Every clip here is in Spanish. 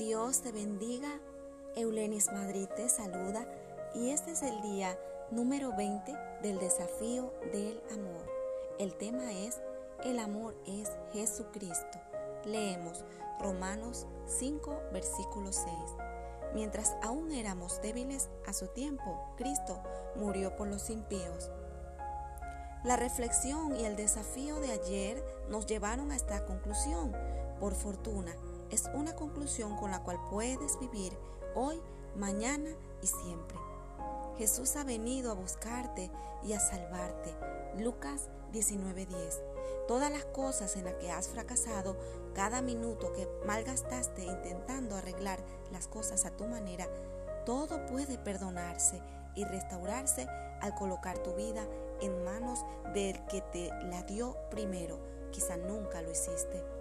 Dios te bendiga. Eulenis Madrid te saluda y este es el día número 20 del desafío del amor. El tema es El amor es Jesucristo. Leemos Romanos 5, versículo 6. Mientras aún éramos débiles a su tiempo, Cristo murió por los impíos. La reflexión y el desafío de ayer nos llevaron a esta conclusión. Por fortuna, es una conclusión con la cual puedes vivir hoy, mañana y siempre. Jesús ha venido a buscarte y a salvarte. Lucas 19:10. Todas las cosas en las que has fracasado, cada minuto que malgastaste intentando arreglar las cosas a tu manera, todo puede perdonarse y restaurarse al colocar tu vida en manos del que te la dio primero. Quizá nunca lo hiciste.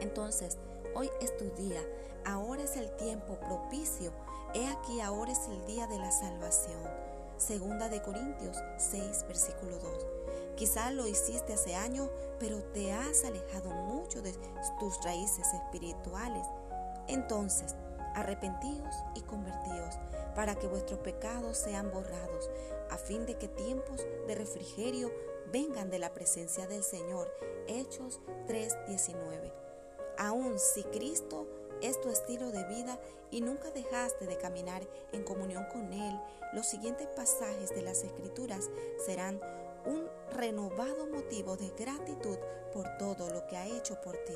Entonces, hoy es tu día, ahora es el tiempo propicio, he aquí ahora es el día de la salvación. Segunda de Corintios 6, versículo 2. Quizá lo hiciste hace años, pero te has alejado mucho de tus raíces espirituales. Entonces, arrepentíos y convertíos, para que vuestros pecados sean borrados, a fin de que tiempos de refrigerio vengan de la presencia del Señor. Hechos 3:19. Aun si Cristo es tu estilo de vida y nunca dejaste de caminar en comunión con Él, los siguientes pasajes de las Escrituras serán un renovado motivo de gratitud por todo lo que ha hecho por ti.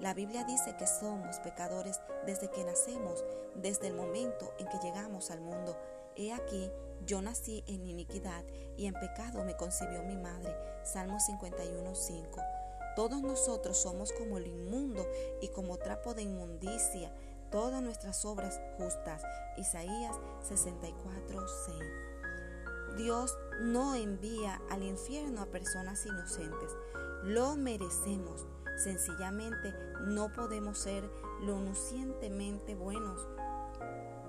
La Biblia dice que somos pecadores desde que nacemos, desde el momento en que llegamos al mundo. He aquí, yo nací en iniquidad y en pecado me concibió mi madre. Salmo 51.5. Todos nosotros somos como el inmundo y como trapo de inmundicia, todas nuestras obras justas. Isaías 64:6. Dios no envía al infierno a personas inocentes. Lo merecemos. Sencillamente no podemos ser lo buenos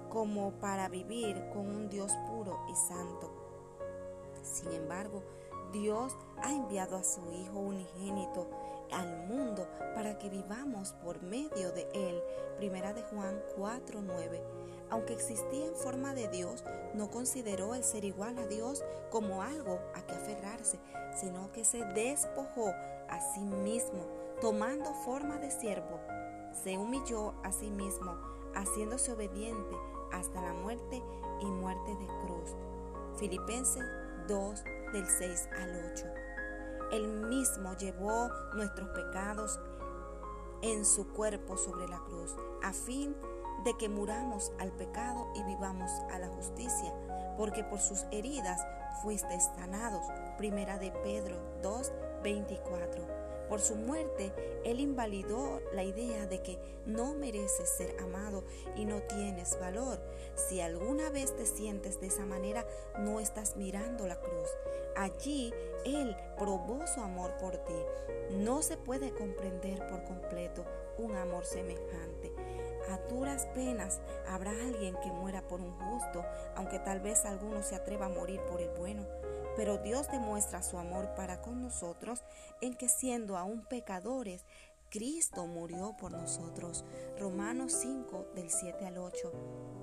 como para vivir con un Dios puro y santo. Sin embargo, Dios ha enviado a su Hijo unigénito al mundo para que vivamos por medio de Él. Primera de Juan 4:9. Aunque existía en forma de Dios, no consideró el ser igual a Dios como algo a que aferrarse, sino que se despojó a sí mismo, tomando forma de siervo. Se humilló a sí mismo, haciéndose obediente hasta la muerte y muerte de cruz. Filipenses 2 del 6 al 8. Él mismo llevó nuestros pecados en su cuerpo sobre la cruz, a fin de que muramos al pecado y vivamos a la justicia, porque por sus heridas fuiste sanados. Primera de Pedro 2, 24. Por su muerte, Él invalidó la idea de que no mereces ser amado y no tienes valor. Si alguna vez te sientes de esa manera, no estás mirando la cruz. Allí Él probó su amor por ti. No se puede comprender por completo un amor semejante. A duras penas habrá alguien que muera por un justo, aunque tal vez alguno se atreva a morir por el bueno. Pero Dios demuestra su amor para con nosotros en que siendo aún pecadores, Cristo murió por nosotros. Romanos 5 del 7 al 8.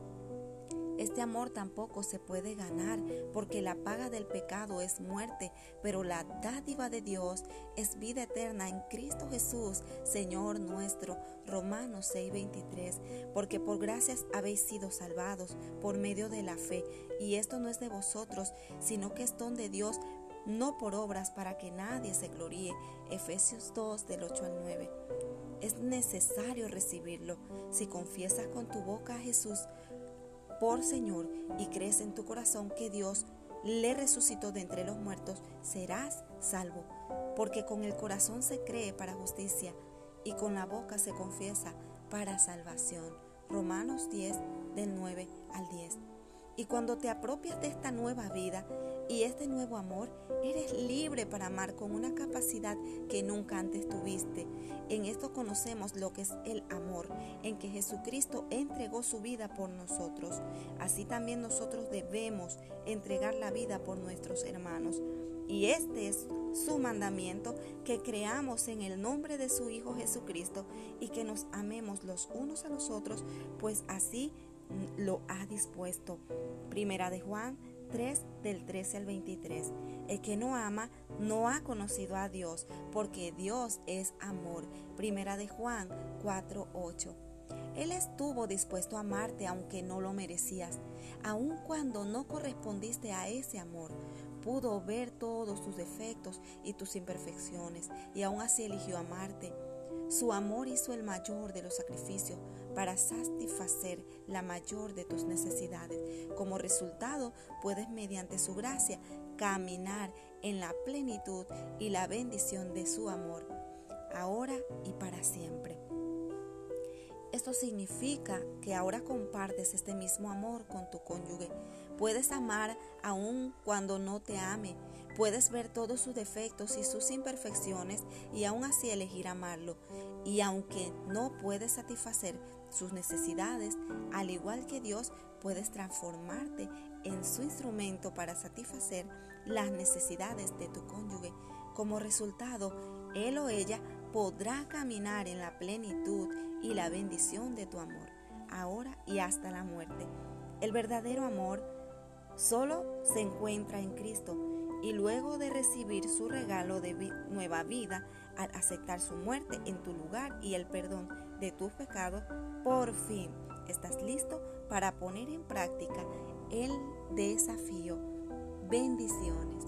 Este amor tampoco se puede ganar porque la paga del pecado es muerte, pero la dádiva de Dios es vida eterna en Cristo Jesús, Señor nuestro. Romanos 6:23, porque por gracias habéis sido salvados por medio de la fe, y esto no es de vosotros, sino que es don de Dios, no por obras para que nadie se gloríe. Efesios 2 del 8 al 9. Es necesario recibirlo. Si confiesas con tu boca a Jesús, por Señor y crees en tu corazón que Dios le resucitó de entre los muertos, serás salvo. Porque con el corazón se cree para justicia y con la boca se confiesa para salvación. Romanos 10 del 9 al 10. Y cuando te apropias de esta nueva vida y este nuevo amor, eres libre para amar con una capacidad que nunca antes tuviste. En esto conocemos lo que es el amor, en que Jesucristo entregó su vida por nosotros. Así también nosotros debemos entregar la vida por nuestros hermanos. Y este es su mandamiento, que creamos en el nombre de su Hijo Jesucristo y que nos amemos los unos a los otros, pues así lo ha dispuesto. Primera de Juan 3 del 13 al 23. El que no ama no ha conocido a Dios, porque Dios es amor. Primera de Juan 4, 8. Él estuvo dispuesto a amarte aunque no lo merecías, aun cuando no correspondiste a ese amor. Pudo ver todos tus defectos y tus imperfecciones y aún así eligió amarte. Su amor hizo el mayor de los sacrificios para satisfacer la mayor de tus necesidades. Como resultado, puedes mediante su gracia caminar en la plenitud y la bendición de su amor, ahora y para siempre. Esto significa que ahora compartes este mismo amor con tu cónyuge. Puedes amar aun cuando no te ame. Puedes ver todos sus defectos y sus imperfecciones y aún así elegir amarlo. Y aunque no puedes satisfacer sus necesidades, al igual que Dios, puedes transformarte en su instrumento para satisfacer las necesidades de tu cónyuge. Como resultado, él o ella podrá caminar en la plenitud y la bendición de tu amor, ahora y hasta la muerte. El verdadero amor solo se encuentra en Cristo y luego de recibir su regalo de nueva vida, al aceptar su muerte en tu lugar y el perdón de tus pecados, por fin estás listo para poner en práctica el desafío. Bendiciones.